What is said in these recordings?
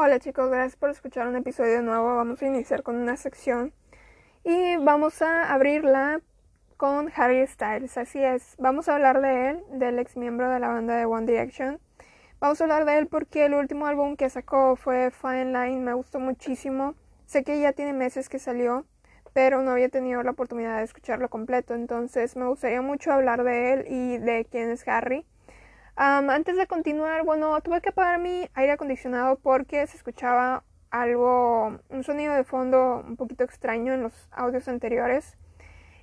Hola chicos, gracias por escuchar un episodio nuevo. Vamos a iniciar con una sección y vamos a abrirla con Harry Styles. Así es, vamos a hablar de él, del ex miembro de la banda de One Direction. Vamos a hablar de él porque el último álbum que sacó fue Fine Line, me gustó muchísimo. Sé que ya tiene meses que salió, pero no había tenido la oportunidad de escucharlo completo, entonces me gustaría mucho hablar de él y de quién es Harry antes de continuar, bueno, tuve que apagar mi aire acondicionado porque se escuchaba algo, un sonido de fondo un poquito extraño en los audios anteriores.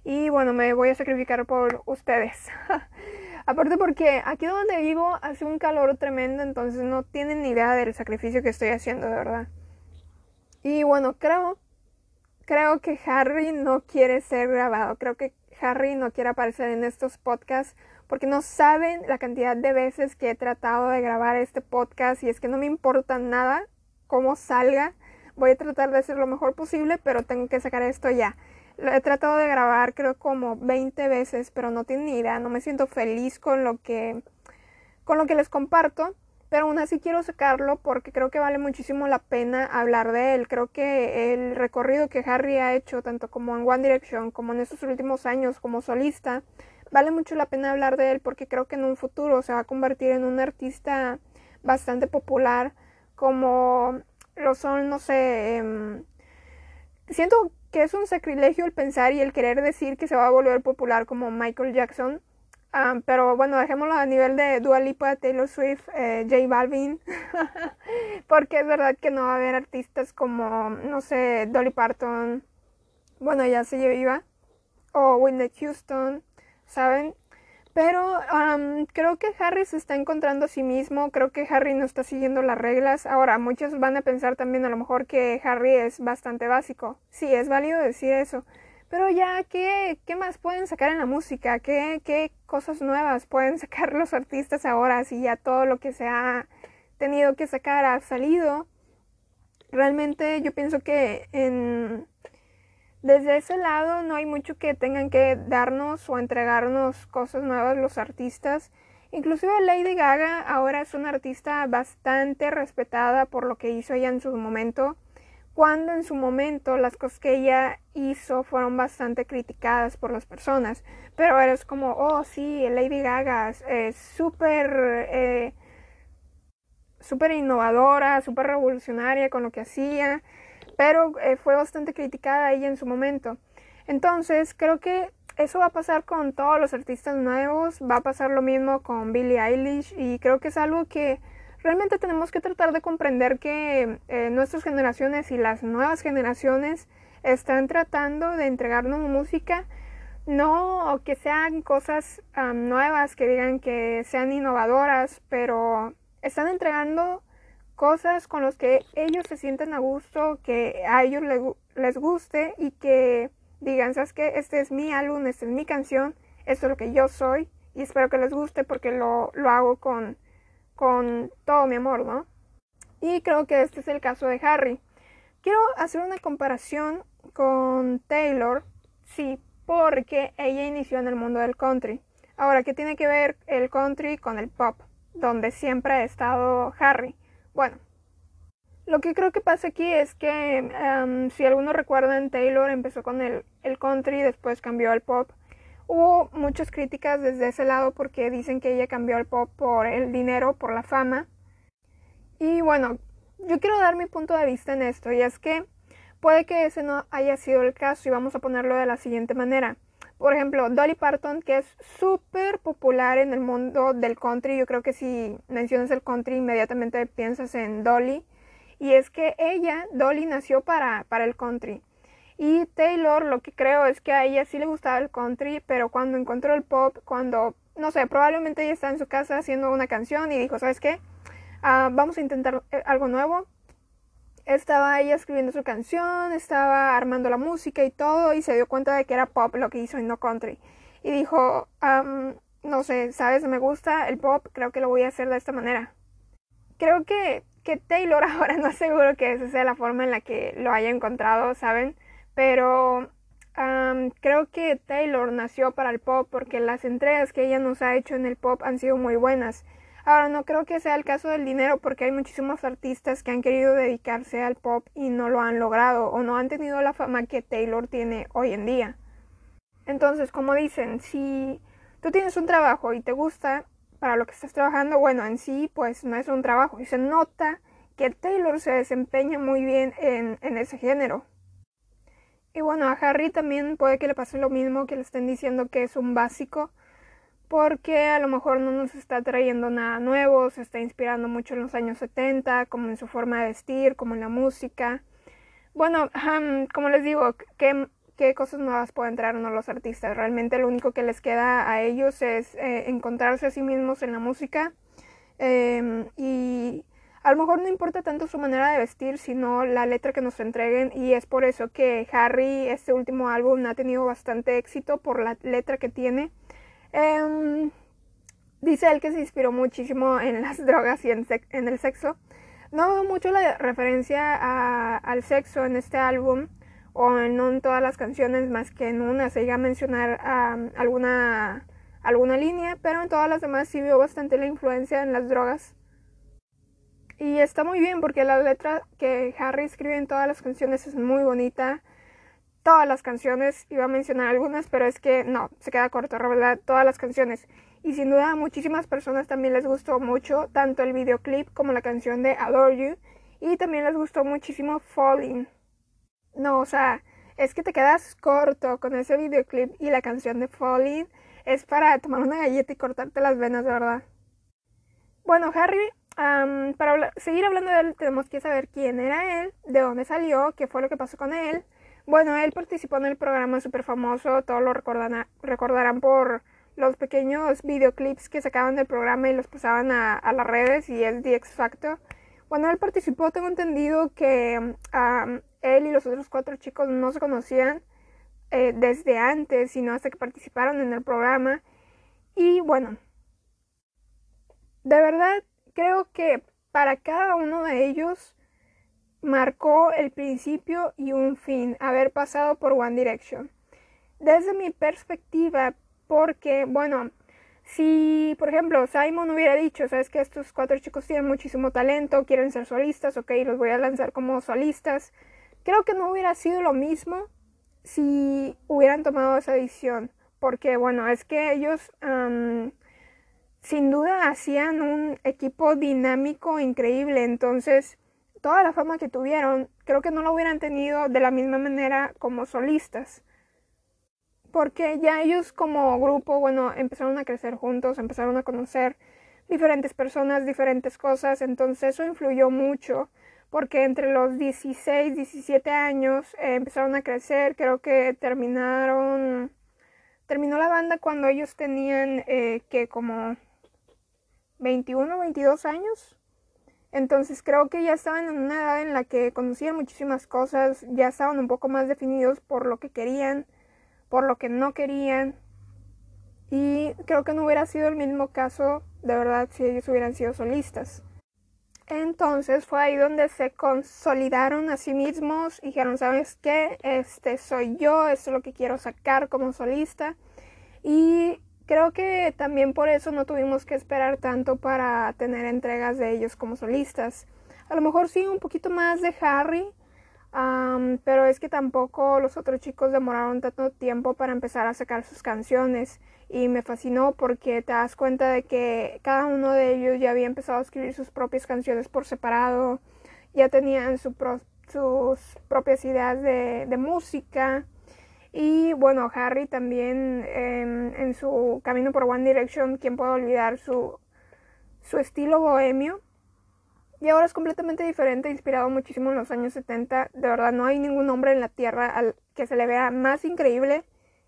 Y bueno, me voy a sacrificar por ustedes. Aparte porque aquí donde vivo hace un calor tremendo, entonces no tienen ni idea del sacrificio que estoy haciendo, de verdad. Y bueno, creo, creo que Harry no quiere ser grabado. Creo que Harry no quiere aparecer en estos podcasts porque no saben la cantidad de veces que he tratado de grabar este podcast y es que no me importa nada cómo salga. Voy a tratar de hacer lo mejor posible, pero tengo que sacar esto ya. Lo he tratado de grabar creo como 20 veces, pero no tienen ni idea, no me siento feliz con lo que con lo que les comparto, pero aún así quiero sacarlo porque creo que vale muchísimo la pena hablar de él. Creo que el recorrido que Harry ha hecho tanto como en One Direction como en estos últimos años como solista vale mucho la pena hablar de él porque creo que en un futuro se va a convertir en un artista bastante popular como lo son, no sé, em, siento que es un sacrilegio el pensar y el querer decir que se va a volver popular como Michael Jackson. pero bueno, dejémoslo a nivel de Dua Lipa, Taylor Swift, eh, J Balvin, porque es verdad que no va a haber artistas como, no sé, Dolly Parton, bueno, ya se lleva, o Whitney Houston, ¿saben? Pero creo que Harry se está encontrando a sí mismo, creo que Harry no está siguiendo las reglas. Ahora, muchos van a pensar también a lo mejor que Harry es bastante básico. Sí, es válido decir eso. Pero ya, ¿qué, qué más pueden sacar en la música? ¿Qué, ¿Qué cosas nuevas pueden sacar los artistas ahora si ya todo lo que se ha tenido que sacar ha salido? Realmente yo pienso que en desde ese lado no hay mucho que tengan que darnos o entregarnos cosas nuevas los artistas. Inclusive Lady Gaga ahora es una artista bastante respetada por lo que hizo ella en su momento, cuando en su momento las cosas que ella hizo fueron bastante criticadas por las personas. Pero ahora es como, oh sí, Lady Gaga es súper... Eh, innovadora, súper revolucionaria con lo que hacía pero eh, fue bastante criticada ella en su momento. Entonces, creo que eso va a pasar con todos los artistas nuevos, va a pasar lo mismo con Billie Eilish y creo que es algo que realmente tenemos que tratar de comprender que eh, nuestras generaciones y las nuevas generaciones están tratando de entregarnos música, no que sean cosas nuevas, que digan que sean innovadoras, pero están entregando cosas con las que ellos se sientan a gusto, que a ellos les guste y que digan, ¿sabes qué? Este es mi álbum, esta es mi canción, esto es lo que yo soy y espero que les guste porque lo, lo hago con, con todo mi amor, ¿no? Y creo que este es el caso de Harry. Quiero hacer una comparación con Taylor, sí, porque ella inició en el mundo del country. Ahora, ¿qué tiene que ver el country con el pop? Donde siempre ha estado Harry. Bueno, lo que creo que pasa aquí es que em, si algunos recuerdan, Taylor empezó con el, el country, después cambió al pop. Hubo muchas críticas desde ese lado porque dicen que ella cambió al pop por el dinero, por la fama. Y bueno, yo quiero dar mi punto de vista en esto y es que puede que ese no haya sido el caso y vamos a ponerlo de la siguiente manera. Por ejemplo, Dolly Parton, que es súper popular en el mundo del country. Yo creo que si mencionas el country, inmediatamente piensas en Dolly. Y es que ella, Dolly, nació para, para el country. Y Taylor, lo que creo es que a ella sí le gustaba el country, pero cuando encontró el pop, cuando, no sé, probablemente ella estaba en su casa haciendo una canción y dijo, ¿sabes qué? Ah, vamos a intentar eh, algo nuevo estaba ella escribiendo su canción, estaba armando la música y todo, y se dio cuenta de que era pop lo que hizo y no country. Y dijo, no sé, sabes, me gusta el pop, creo que lo voy a hacer de esta manera. Creo que, que Taylor ahora no seguro que esa sea la forma en la que lo haya encontrado, ¿saben? Pero creo que Taylor nació para el pop porque las entregas que ella nos ha hecho en el pop han sido muy buenas. Ahora, no creo que sea el caso del dinero porque hay muchísimos artistas que han querido dedicarse al pop y no lo han logrado o no han tenido la fama que Taylor tiene hoy en día. Entonces, como dicen, si tú tienes un trabajo y te gusta para lo que estás trabajando, bueno, en sí, pues no es un trabajo y se nota que Taylor se desempeña muy bien en, ese género. Y bueno, a Harry también puede que le pase lo mismo, que le estén diciendo que es un básico, porque a lo mejor no nos está trayendo nada nuevo, se está inspirando mucho en los años 70, como en su forma de vestir, como en la música. Bueno, como les digo, ¿qué, ¿qué, cosas nuevas pueden traernos los artistas? Realmente lo único que les queda a ellos es eh, encontrarse a sí mismos en la música em, y a lo mejor no importa tanto su manera de vestir, sino la letra que nos entreguen y es por eso que Harry, este último álbum, ha tenido bastante éxito por la letra que tiene. Em, dice él que se inspiró muchísimo en las drogas y en, el sexo. No veo mucho la referencia al sexo en este álbum o no en todas las canciones más que en una se llega a mencionar alguna, alguna línea, pero en todas las demás sí veo bastante la influencia en las drogas. Y está muy bien porque la letra que Harry escribe en todas las canciones es muy bonita. Todas las canciones, iba a mencionar algunas, pero es que no, se queda corto, verdad, todas las canciones. Y sin duda a muchísimas personas también les gustó mucho, tanto el videoclip como la canción de Adore You. Y también les gustó muchísimo Falling. No, o sea, es que te quedas corto con ese videoclip y la canción de Falling es para tomar una galleta y cortarte las venas, de verdad. Bueno, Harry para seguir hablando de él, tenemos que saber quién era él, de dónde salió, qué fue lo que pasó con él. Bueno, él participó en el programa súper famoso, todos lo recordarán, por los pequeños videoclips que sacaban del programa y los pasaban a, las redes y el The X Factor. Bueno, él participó, tengo entendido que él y los otros cuatro chicos no se conocían eh, desde antes, sino hasta que participaron en el programa. Y bueno, de verdad creo que para cada uno de ellos marcó el principio y un fin haber pasado por One Direction. Desde mi perspectiva, porque, bueno, si, por ejemplo, Simon hubiera dicho, sabes que estos cuatro chicos tienen muchísimo talento, quieren ser solistas, ok, los voy a lanzar como solistas, creo que no hubiera sido lo mismo si hubieran tomado esa decisión, porque, bueno, es que ellos sin duda hacían un equipo dinámico increíble, entonces toda la fama que tuvieron creo que no lo hubieran tenido de la misma manera como solistas. Porque ya ellos como grupo, bueno, empezaron a crecer juntos, empezaron a conocer diferentes personas, diferentes cosas, entonces eso influyó mucho, porque entre los 16, 17 años eh, empezaron a crecer, creo que terminaron, terminó la banda cuando ellos tenían eh, que como 21, 22 años. Entonces creo que ya estaban en una edad en la que conocían muchísimas cosas, ya estaban un poco más definidos por lo que querían, por lo que no querían. Y creo que no hubiera sido el mismo caso, de verdad, si ellos hubieran sido solistas. Entonces fue ahí donde se consolidaron a sí mismos y dijeron, ¿sabes qué? Este soy yo, esto es lo que quiero sacar como solista. Y Creo que también por eso no tuvimos que esperar tanto para tener entregas de ellos como solistas. A lo mejor sí un poquito más de Harry, pero es que tampoco los otros chicos demoraron tanto tiempo para empezar a sacar sus canciones y me fascinó porque te das cuenta de que cada uno de ellos ya había empezado a escribir sus propias canciones por separado, ya tenían sus propias ideas de, de música y bueno, Harry también en su camino por One Direction, ¿quién puede olvidar su, su estilo bohemio? Y ahora es completamente diferente, inspirado muchísimo en los años 70. De verdad, no hay ningún hombre en la tierra al que se le vea más increíble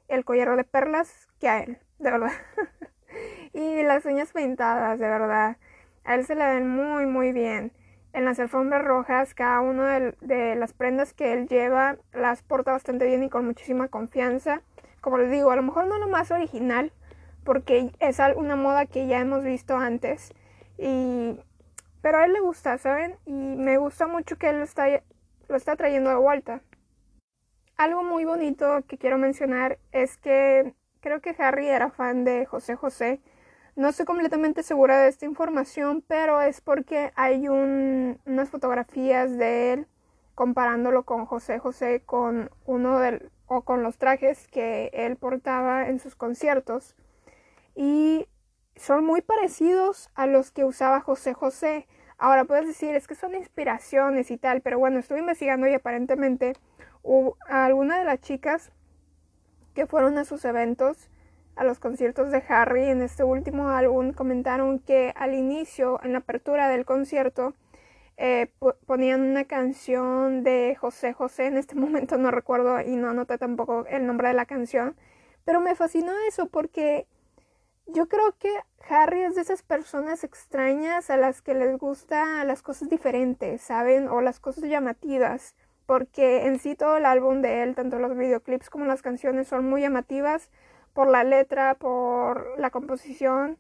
el collar de perlas que a él, de verdad. y las uñas pintadas, de verdad. A él se le ven muy, muy bien en las alfombras rojas, cada una de, las prendas que él lleva las porta bastante bien y con muchísima confianza. Como les digo, a lo mejor no lo más original, porque es una moda que ya hemos visto antes. Pero a él le gusta, ¿saben? Y me gusta mucho que él lo está, lo está trayendo de vuelta. Algo muy bonito que quiero mencionar es que creo que Harry era fan de José José. No estoy completamente segura de esta información, pero es porque hay unas fotografías de él comparándolo con José José con uno del o con los trajes que él portaba en sus conciertos y son muy parecidos a los que usaba José José. Ahora puedes decir es que son inspiraciones y tal, pero bueno, estuve investigando y aparentemente hubo, alguna de las chicas que fueron a sus eventos, a los conciertos de Harry en este último álbum, comentaron que al inicio, en la apertura del concierto, eh, ponían una canción de José José, en este momento no recuerdo y no anoté tampoco el nombre de la canción, pero me fascinó eso porque yo creo que Harry es de esas personas extrañas a las que les gusta las cosas diferentes, ¿saben? O las cosas llamativas, porque en sí todo el álbum de él, tanto los videoclips como las canciones, son muy llamativas por la letra, por la composición,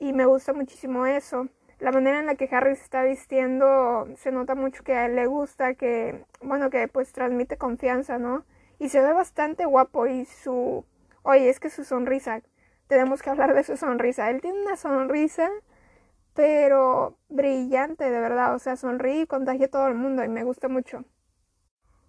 y me gusta muchísimo eso la manera en la que Harry se está vistiendo se nota mucho que a él le gusta, que, bueno, que pues transmite confianza, ¿no? Y se ve bastante guapo y su... Oye, es que su sonrisa, tenemos que hablar de su sonrisa. Él tiene una sonrisa, pero brillante, de verdad. O sea, sonríe y contagia a todo el mundo y me gusta mucho.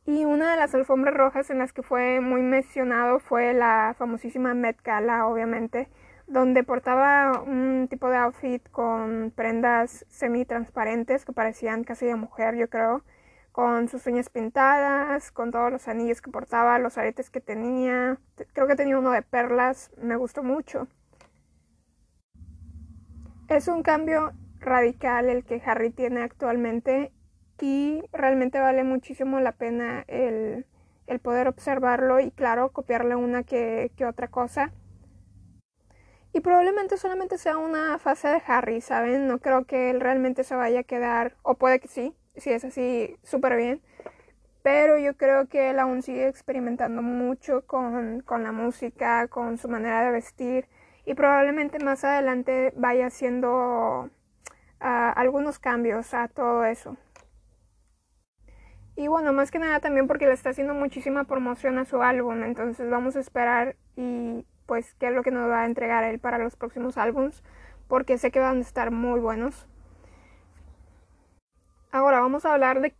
Y una de las alfombras rojas en las que fue muy mencionado fue la famosísima Met Gala, obviamente donde portaba un tipo de outfit con prendas semi-transparentes que parecían casi de mujer, yo creo, con sus uñas pintadas, con todos los anillos que portaba, los aretes que tenía. Creo que tenía uno de perlas, me gustó mucho. Es un cambio radical el que Harry tiene actualmente y realmente vale muchísimo la pena el, el poder observarlo y claro, copiarle una que, que otra cosa y probablemente solamente sea una fase de Harry, ¿saben? No creo que él realmente se vaya a quedar, o puede que sí, si es así, súper bien. Pero yo creo que él aún sigue experimentando mucho con, con la música, con su manera de vestir. Y probablemente más adelante vaya haciendo ah, algunos cambios a todo eso. Y bueno, más que nada también porque le está haciendo muchísima promoción a su álbum. Entonces vamos a esperar y pues qué es lo que nos va a entregar él para los próximos álbums, porque sé que van a estar muy buenos. Ahora vamos a hablar de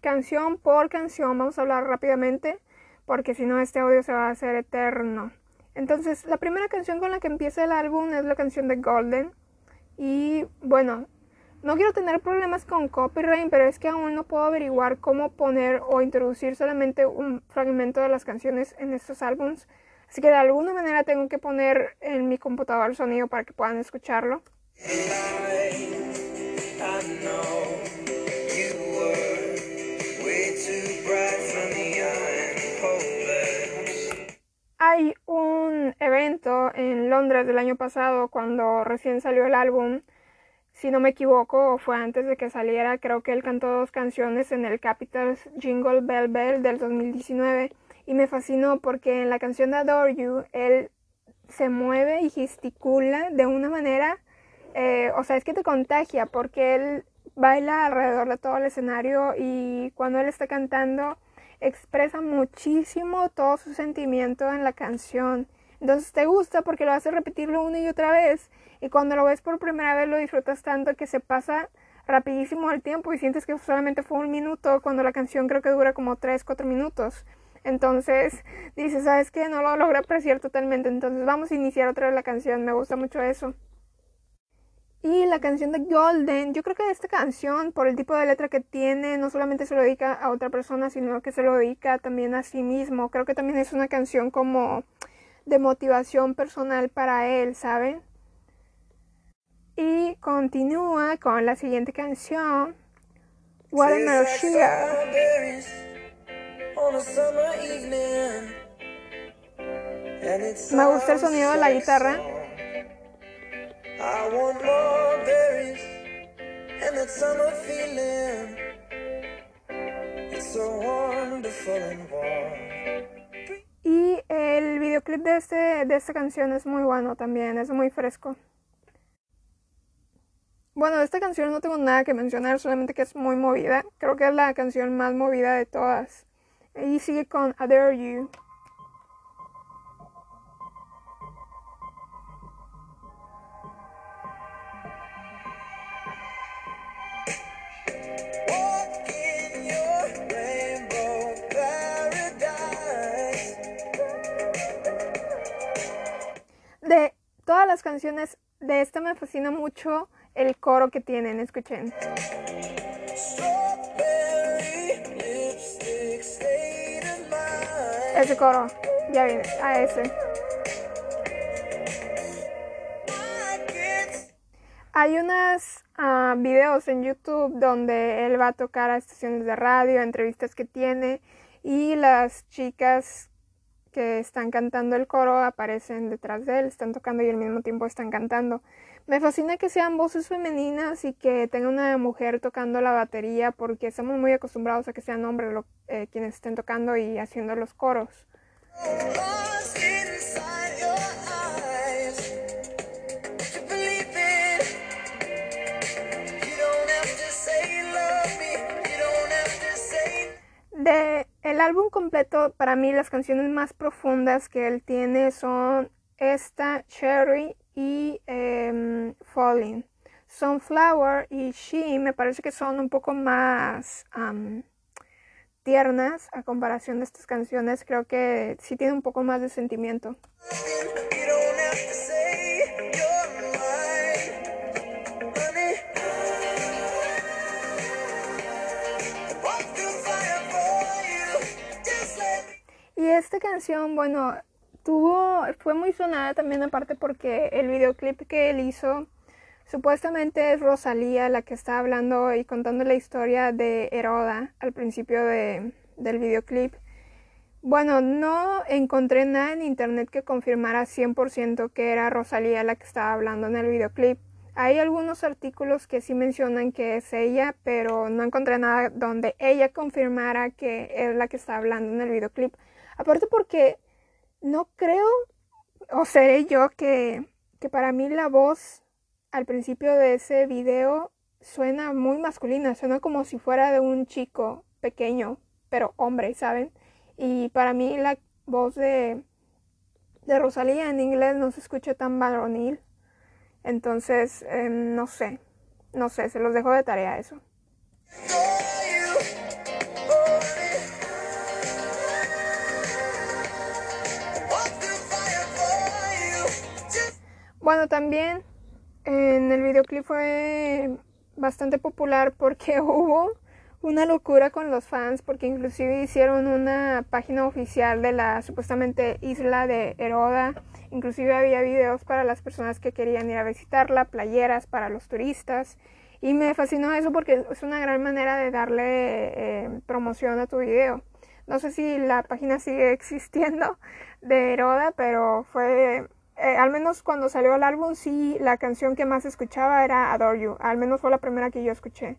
canción por canción, vamos a hablar rápidamente, porque si no este audio se va a hacer eterno. Entonces, la primera canción con la que empieza el álbum es la canción de Golden. Y bueno, no quiero tener problemas con copyright, pero es que aún no puedo averiguar cómo poner o introducir solamente un fragmento de las canciones en estos álbums. Así que de alguna manera tengo que poner en mi computador el sonido para que puedan escucharlo. Hay un evento en Londres del año pasado cuando recién salió el álbum. Si no me equivoco, fue antes de que saliera. Creo que él cantó dos canciones en el Capitals Jingle Bell Bell del 2019 y me fascinó porque en la canción de Adore You él se mueve y gesticula de una manera, eh, o sea, es que te contagia porque él baila alrededor de todo el escenario y cuando él está cantando expresa muchísimo todo su sentimiento en la canción. Entonces te gusta porque lo hace repetirlo una y otra vez y cuando lo ves por primera vez lo disfrutas tanto que se pasa rapidísimo el tiempo y sientes que solamente fue un minuto cuando la canción creo que dura como 3, 4 minutos. Entonces dice, ¿sabes qué? No lo logré apreciar totalmente. Entonces vamos a iniciar otra vez la canción. Me gusta mucho eso. Y la canción de Golden, yo creo que esta canción, por el tipo de letra que tiene, no solamente se lo dedica a otra persona, sino que se lo dedica también a sí mismo. Creo que también es una canción como de motivación personal para él, ¿saben? Y continúa con la siguiente canción, Watermelon Sugar. Me gusta el sonido de la guitarra. Y el videoclip de, este, de esta canción es muy bueno también, es muy fresco. Bueno, esta canción no tengo nada que mencionar, solamente que es muy movida. Creo que es la canción más movida de todas. Y sigue con I Dare You. De todas las canciones de esta me fascina mucho el coro que tienen, escuchen. Ese coro, ya viene, a ese. Hay unos uh, videos en YouTube donde él va a tocar a estaciones de radio, entrevistas que tiene y las chicas que están cantando el coro aparecen detrás de él, están tocando y al mismo tiempo están cantando. Me fascina que sean voces femeninas y que tenga una mujer tocando la batería porque estamos muy acostumbrados a que sean hombres eh, quienes estén tocando y haciendo los coros. De el álbum completo, para mí las canciones más profundas que él tiene son esta, Cherry y em, Falling. Sunflower y She me parece que son un poco más tiernas a comparación de estas canciones. Creo que sí tiene un poco más de sentimiento. Y esta canción, bueno, fue muy sonada también aparte porque el videoclip que él hizo supuestamente es Rosalía la que está hablando y contando la historia de Heroda al principio de, del videoclip. Bueno, no encontré nada en internet que confirmara 100% que era Rosalía la que estaba hablando en el videoclip. Hay algunos artículos que sí mencionan que es ella, pero no encontré nada donde ella confirmara que es la que está hablando en el videoclip. Aparte porque no creo, o seré yo, que, que para mí la voz al principio de ese video suena muy masculina, suena como si fuera de un chico pequeño, pero hombre, ¿saben? Y para mí la voz de, de Rosalía en inglés no se escucha tan varonil. Entonces, em, no sé, no sé, se los dejo de tarea eso. Bueno, también en el videoclip fue bastante popular porque hubo una locura con los fans porque inclusive hicieron una página oficial de la supuestamente isla de Heroda. Inclusive había videos para las personas que querían ir a visitarla, playeras para los turistas. Y me fascinó eso porque es una gran manera de darle eh, promoción a tu video. No sé si la página sigue existiendo de Heroda, pero fue eh, al menos cuando salió el álbum, sí, la canción que más escuchaba era Adore You. Al menos fue la primera que yo escuché.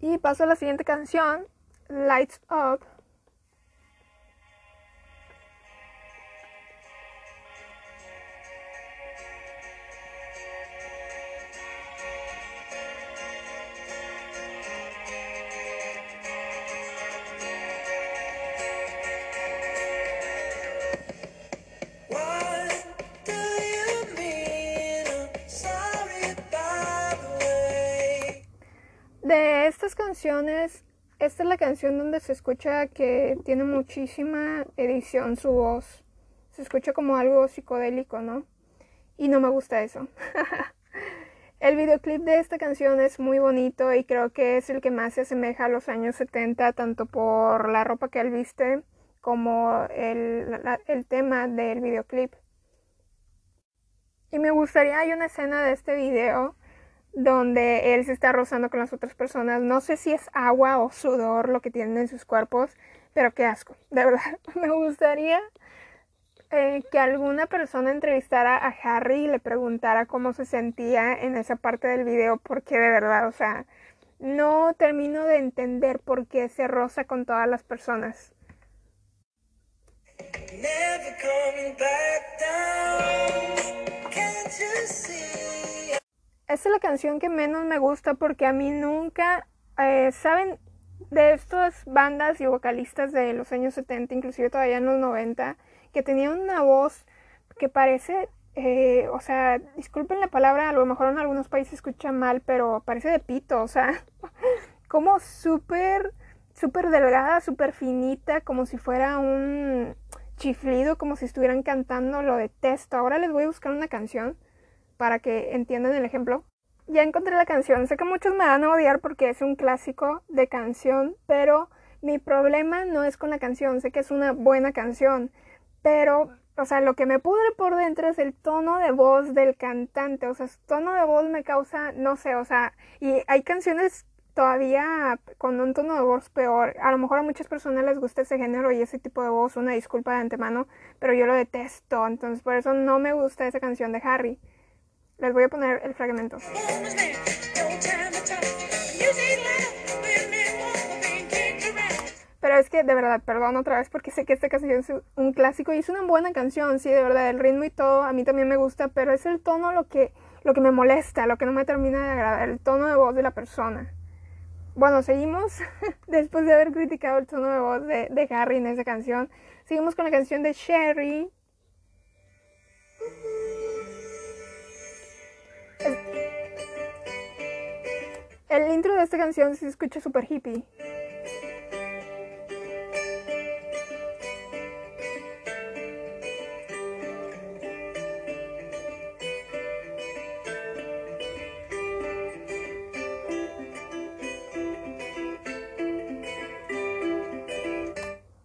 Y paso a la siguiente canción, Lights Up. De estas canciones, esta es la canción donde se escucha que tiene muchísima edición su voz. Se escucha como algo psicodélico, ¿no? Y no me gusta eso. el videoclip de esta canción es muy bonito y creo que es el que más se asemeja a los años 70, tanto por la ropa que él viste como el, el tema del videoclip. Y me gustaría, hay una escena de este video donde él se está rozando con las otras personas. No sé si es agua o sudor lo que tienen en sus cuerpos, pero qué asco. De verdad, me gustaría eh, que alguna persona entrevistara a Harry y le preguntara cómo se sentía en esa parte del video, porque de verdad, o sea, no termino de entender por qué se roza con todas las personas. Es la canción que menos me gusta porque a mí nunca, eh, ¿saben? De estas bandas y vocalistas de los años 70, inclusive todavía en los 90, que tenían una voz que parece, eh, o sea, disculpen la palabra, a lo mejor en algunos países se escucha mal, pero parece de pito, o sea, como súper, súper delgada, súper finita, como si fuera un, chiflido como si estuvieran cantando, lo detesto. Ahora les voy a buscar una canción para que entiendan el ejemplo. Ya encontré la canción, sé que muchos me van a odiar porque es un clásico de canción, pero mi problema no es con la canción, sé que es una buena canción, pero, o sea, lo que me pudre por dentro es el tono de voz del cantante, o sea, su tono de voz me causa, no sé, o sea, y hay canciones todavía con un tono de voz peor. A lo mejor a muchas personas les gusta ese género y ese tipo de voz, una disculpa de antemano, pero yo lo detesto, entonces por eso no me gusta esa canción de Harry. Les voy a poner el fragmento. Pero es que de verdad, perdón otra vez porque sé que esta canción es un clásico y es una buena canción, sí, de verdad, el ritmo y todo a mí también me gusta, pero es el tono lo que, lo que me molesta, lo que no me termina de agradar, el tono de voz de la persona. Bueno, seguimos, después de haber criticado el tono de voz de, de Harry en esa canción, seguimos con la canción de Sherry. El intro de esta canción se escucha súper hippie.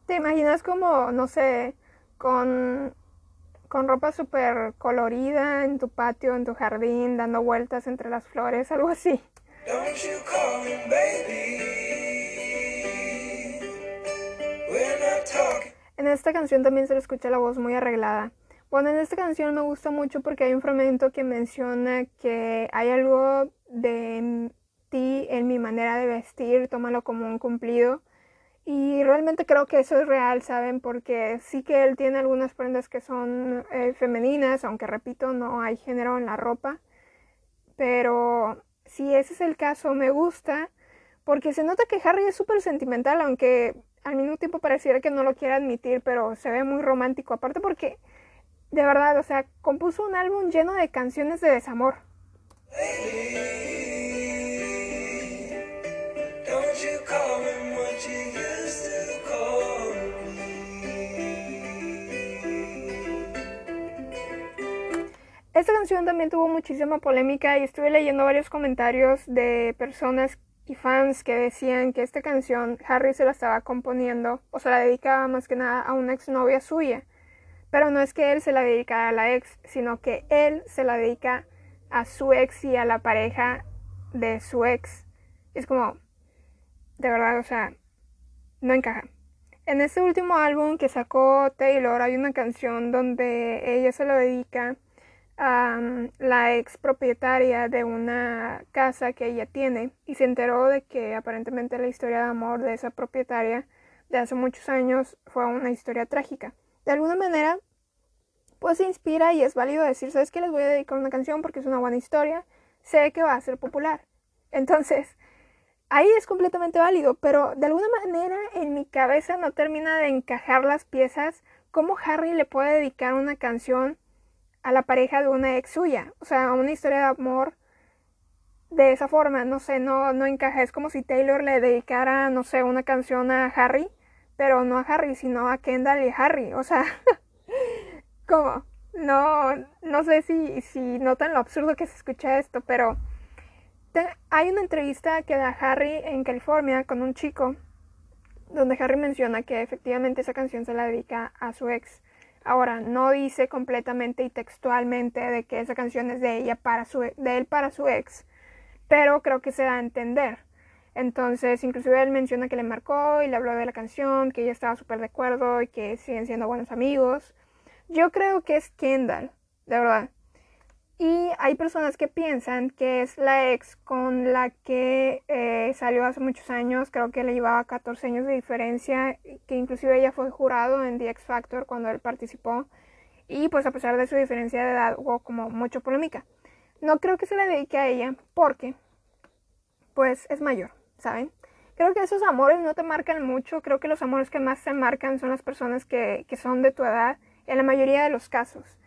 ¿Te imaginas como, no sé, con, con ropa súper colorida en tu patio, en tu jardín, dando vueltas entre las flores, algo así? En esta canción también se le escucha la voz muy arreglada. Bueno, en esta canción me gusta mucho porque hay un fragmento que menciona que hay algo de ti en mi manera de vestir, tómalo como un cumplido. Y realmente creo que eso es real, ¿saben? Porque sí que él tiene algunas prendas que son eh, femeninas, aunque repito, no hay género en la ropa. Pero si ese es el caso, me gusta, porque se nota que Harry es súper sentimental, aunque al mismo tiempo pareciera que no lo quiere admitir, pero se ve muy romántico. Aparte porque, de verdad, o sea, compuso un álbum lleno de canciones de desamor. Esta canción también tuvo muchísima polémica y estuve leyendo varios comentarios de personas y fans que decían que esta canción Harry se la estaba componiendo o se la dedicaba más que nada a una exnovia suya. Pero no es que él se la dedicara a la ex, sino que él se la dedica a su ex y a la pareja de su ex. Es como, de verdad, o sea, no encaja. En este último álbum que sacó Taylor hay una canción donde ella se lo dedica la ex propietaria de una casa que ella tiene y se enteró de que aparentemente la historia de amor de esa propietaria de hace muchos años fue una historia trágica. De alguna manera, pues se inspira y es válido decir, ¿sabes qué? Les voy a dedicar una canción porque es una buena historia, sé que va a ser popular. Entonces, ahí es completamente válido, pero de alguna manera en mi cabeza no termina de encajar las piezas, cómo Harry le puede dedicar una canción a la pareja de una ex suya. O sea, una historia de amor de esa forma, no sé, no, no encaja. Es como si Taylor le dedicara, no sé, una canción a Harry, pero no a Harry, sino a Kendall y Harry. O sea, ¿cómo? No, no sé si, si notan lo absurdo que se escucha esto, pero hay una entrevista que da Harry en California con un chico, donde Harry menciona que efectivamente esa canción se la dedica a su ex. Ahora, no dice completamente y textualmente de que esa canción es de ella para su, de él para su ex, pero creo que se da a entender. Entonces, inclusive él menciona que le marcó y le habló de la canción, que ella estaba súper de acuerdo y que siguen siendo buenos amigos. Yo creo que es Kendall, de verdad. Y hay personas que piensan que es la ex con la que eh, salió hace muchos años, creo que le llevaba 14 años de diferencia, que inclusive ella fue jurado en The X Factor cuando él participó. Y pues a pesar de su diferencia de edad hubo como mucha polémica. No creo que se la dedique a ella porque pues es mayor, ¿saben? Creo que esos amores no te marcan mucho, creo que los amores que más te marcan son las personas que, que son de tu edad en la mayoría de los casos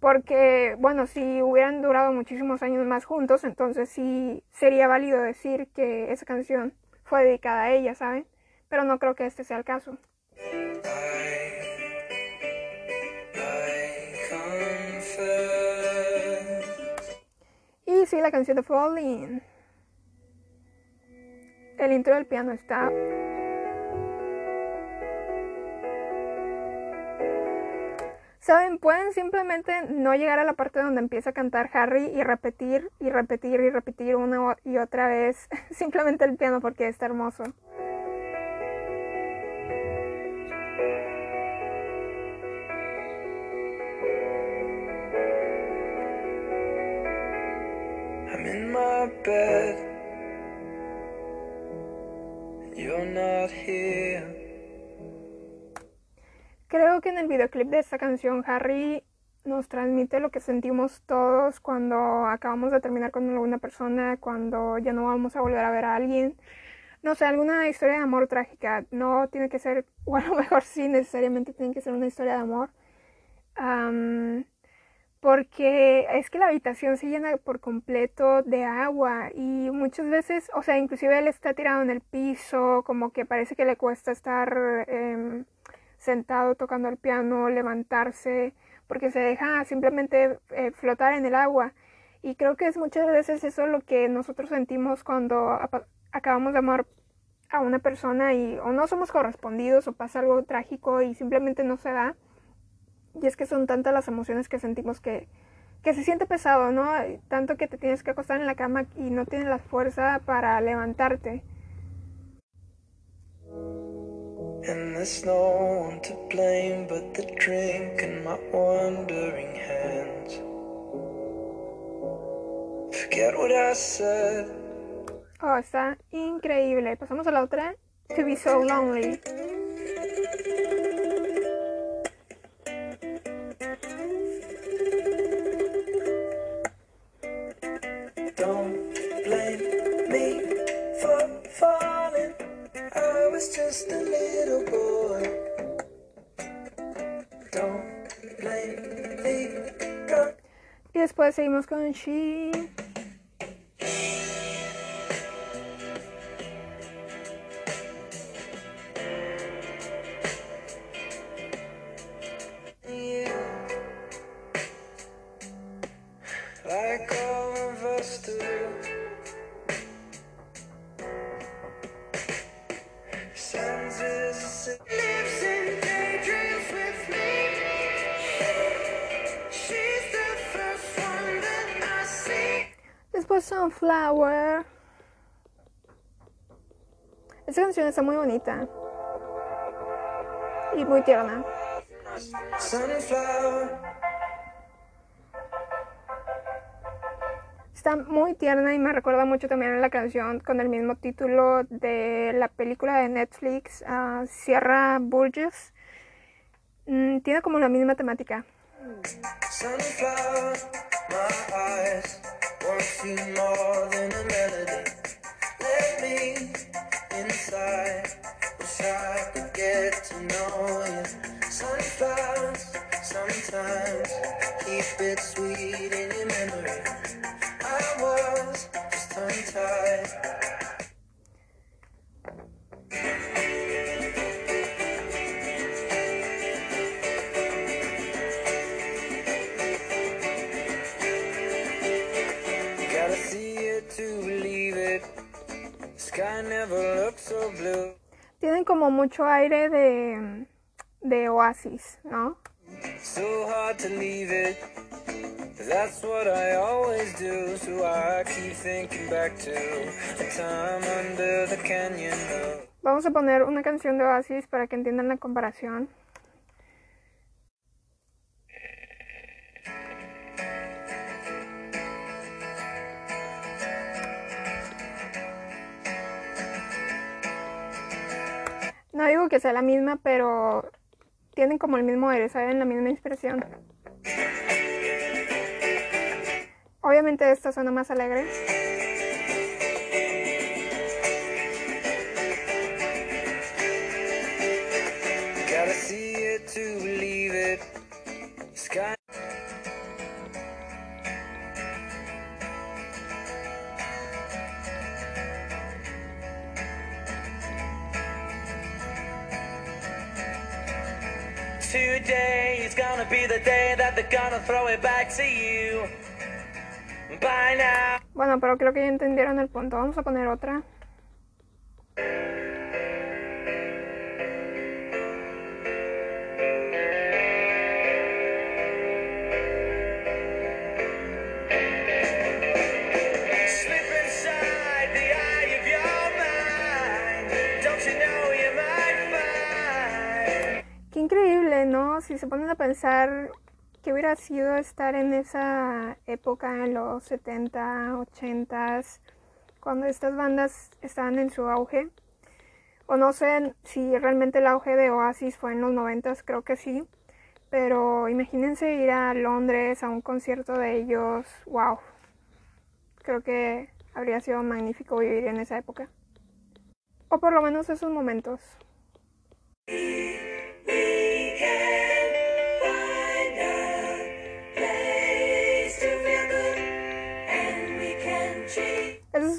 porque, bueno, si hubieran durado muchísimos años más juntos, entonces sí sería válido decir que esa canción fue dedicada a ella, ¿saben? Pero no creo que este sea el caso. Y sí, la canción de Falling. El intro del piano está Saben, pueden simplemente no llegar a la parte donde empieza a cantar Harry y repetir y repetir y repetir una y otra vez simplemente el piano porque está hermoso. I'm in my bed. You're not here. Creo que en el videoclip de esta canción Harry nos transmite lo que sentimos todos cuando acabamos de terminar con alguna persona, cuando ya no vamos a volver a ver a alguien. No sé, alguna historia de amor trágica. No tiene que ser, o a lo mejor sí necesariamente tiene que ser una historia de amor. porque es que la habitación se llena por completo de agua y muchas veces, o sea, inclusive él está tirado en el piso, como que parece que le cuesta estar... Em, sentado tocando el piano, levantarse, porque se deja simplemente eh, flotar en el agua. Y creo que es muchas veces eso lo que nosotros sentimos cuando acabamos de amar a una persona y o no somos correspondidos o pasa algo trágico y simplemente no se da. Y es que son tantas las emociones que sentimos que, que se siente pesado, ¿no? Tanto que te tienes que acostar en la cama y no tienes la fuerza para levantarte. And there's no one to blame but the drink and my wandering hands. Forget what I said. Oh, está increíble. Pasamos a la otra. To be so lonely. Después seguimos con She. Sunflower. Esta canción está muy bonita. Y muy tierna. Está muy tierna y me recuerda mucho también a la canción con el mismo título de la película de Netflix, uh, Sierra Burgess. Mm, tiene como la misma temática. Sunflower, my eyes. Wants you more than a melody. Let me inside. Wish I could get to know you. Sunflowers, sometimes keep it sweet in your memory. Mucho aire de, de oasis, ¿no? So hard to leave it. That's what I always do. So I keep thinking back to a time under the canyon. Vamos a poner una canción de Oasis para que entiendan la comparación. Sea la misma, pero tienen como el mismo aire, ¿saben? La misma inspiración. Obviamente esta suena más alegre. Today is gonna be the day that they're gonna throw it back you. Bueno, pero creo que ya entendieron el punto. Vamos a poner otra. Pensar que hubiera sido estar en esa época, en los 70, 80, cuando estas bandas estaban en su auge. O no sé si realmente el auge de Oasis fue en los 90, creo que sí. Pero imagínense ir a Londres a un concierto de ellos. ¡Wow! Creo que habría sido magnífico vivir en esa época. O por lo menos esos momentos.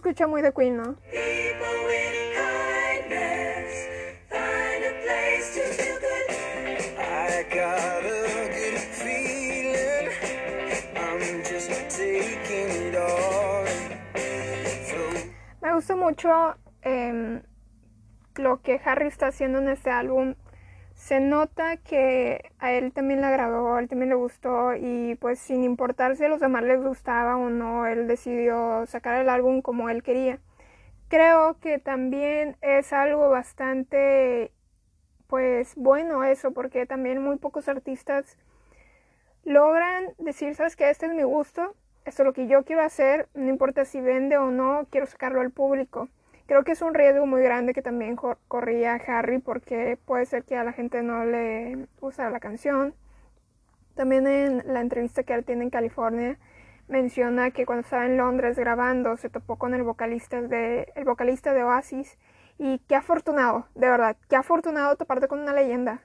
Escucha muy de Queen, ¿no? Me gusta mucho eh, lo que Harry está haciendo en este álbum. Se nota que a él también le agradó, a él también le gustó y pues sin importar si a los demás les gustaba o no, él decidió sacar el álbum como él quería. Creo que también es algo bastante pues bueno eso, porque también muy pocos artistas logran decir, sabes que este es mi gusto, esto es lo que yo quiero hacer, no importa si vende o no, quiero sacarlo al público. Creo que es un riesgo muy grande que también corría Harry porque puede ser que a la gente no le gusta la canción. También en la entrevista que él tiene en California menciona que cuando estaba en Londres grabando se topó con el vocalista de, el vocalista de Oasis y qué afortunado, de verdad, qué afortunado toparte con una leyenda.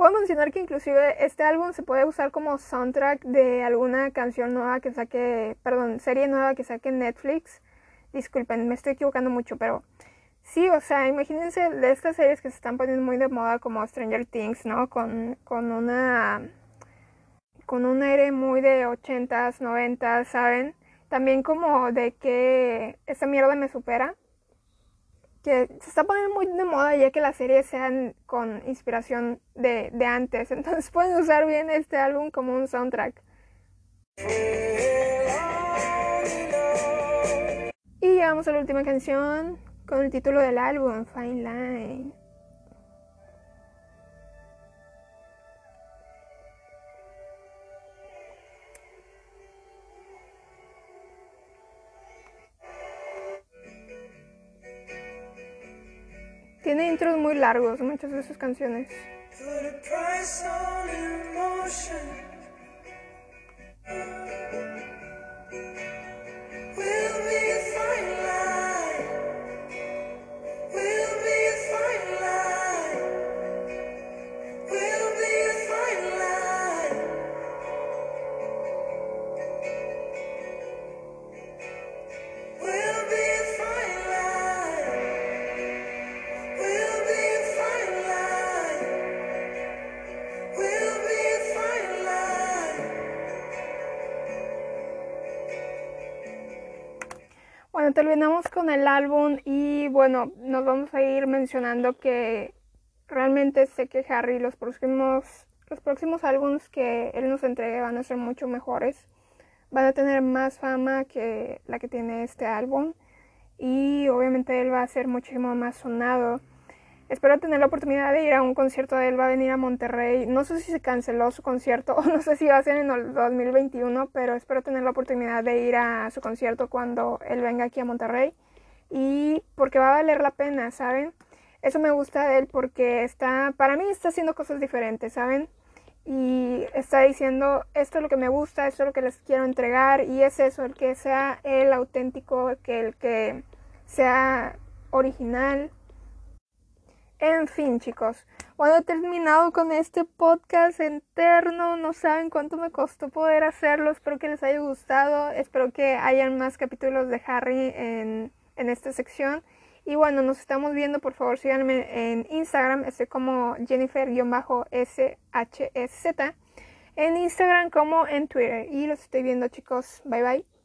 Puedo mencionar que inclusive este álbum se puede usar como soundtrack de alguna canción nueva que saque, perdón, serie nueva que saque Netflix. Disculpen, me estoy equivocando mucho, pero sí, o sea, imagínense de estas series que se están poniendo muy de moda como Stranger Things, ¿no? Con, con una con un aire muy de 80s, 90s, ¿saben? También como de que esta mierda me supera que se está poniendo muy de moda ya que las series sean con inspiración de, de antes. Entonces pueden usar bien este álbum como un soundtrack. Y llegamos a la última canción con el título del álbum, Fine Line. Tiene intros muy largos, muchas de sus canciones. Terminamos con el álbum y bueno, nos vamos a ir mencionando que realmente sé que Harry los próximos los próximos álbumes que él nos entregue van a ser mucho mejores. Van a tener más fama que la que tiene este álbum y obviamente él va a ser muchísimo más sonado. Espero tener la oportunidad de ir a un concierto de él. Va a venir a Monterrey. No sé si se canceló su concierto o no sé si va a ser en el 2021, pero espero tener la oportunidad de ir a su concierto cuando él venga aquí a Monterrey. Y porque va a valer la pena, ¿saben? Eso me gusta de él porque está, para mí está haciendo cosas diferentes, ¿saben? Y está diciendo, esto es lo que me gusta, esto es lo que les quiero entregar. Y es eso, el que sea el auténtico, que el que sea original en fin, chicos, bueno, he terminado con este podcast interno. No saben cuánto me costó poder hacerlo. Espero que les haya gustado. Espero que hayan más capítulos de Harry en, en esta sección. Y bueno, nos estamos viendo, por favor síganme en Instagram, estoy como Jennifer-SHZ, en Instagram como en Twitter. Y los estoy viendo chicos, bye bye.